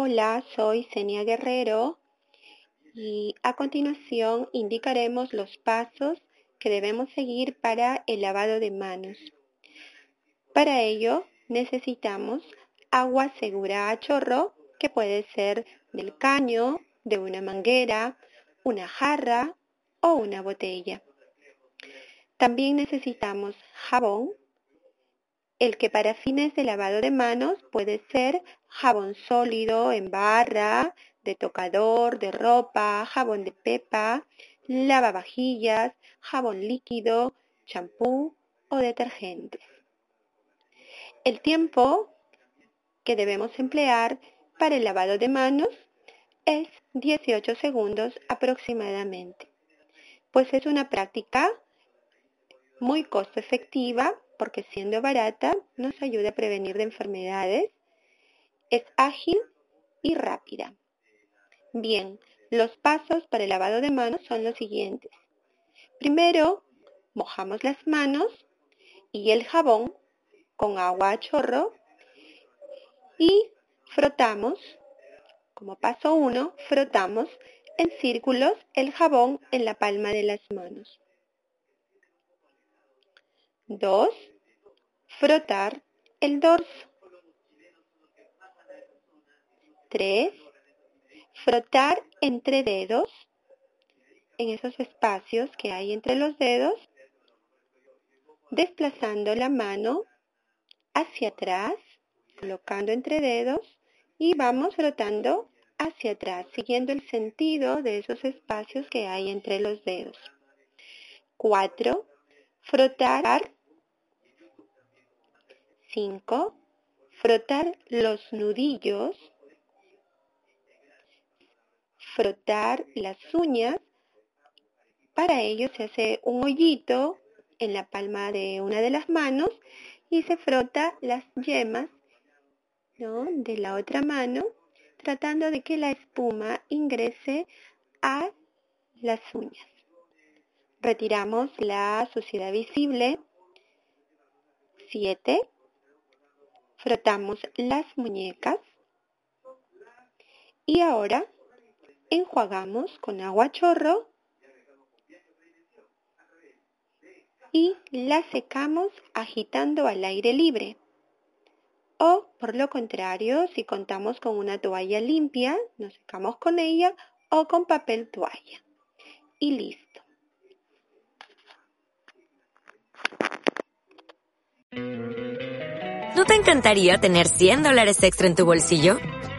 Hola, soy Senia Guerrero y a continuación indicaremos los pasos que debemos seguir para el lavado de manos. Para ello necesitamos agua segura a chorro, que puede ser del caño, de una manguera, una jarra o una botella. También necesitamos jabón, el que para fines de lavado de manos puede ser jabón sólido en barra, de tocador, de ropa, jabón de pepa, lavavajillas, jabón líquido, champú o detergentes. El tiempo que debemos emplear para el lavado de manos es 18 segundos aproximadamente, pues es una práctica muy costo efectiva porque siendo barata nos ayuda a prevenir de enfermedades, es ágil y rápida. Bien, los pasos para el lavado de manos son los siguientes. Primero, mojamos las manos y el jabón con agua a chorro y frotamos, como paso uno, frotamos en círculos el jabón en la palma de las manos. 2. Frotar el dorso. 3. Frotar entre dedos, en esos espacios que hay entre los dedos, desplazando la mano hacia atrás, colocando entre dedos y vamos frotando hacia atrás, siguiendo el sentido de esos espacios que hay entre los dedos. 4. Frotar 5. Frotar los nudillos. Frotar las uñas. Para ello se hace un hoyito en la palma de una de las manos y se frota las yemas de la otra mano tratando de que la espuma ingrese a las uñas. Retiramos la suciedad visible. 7 frotamos las muñecas y ahora enjuagamos con agua chorro y la secamos agitando al aire libre. O, por lo contrario, si contamos con una toalla limpia, nos secamos con ella o con papel toalla. Y listo. ¿No te encantaría tener 100 dólares extra en tu bolsillo?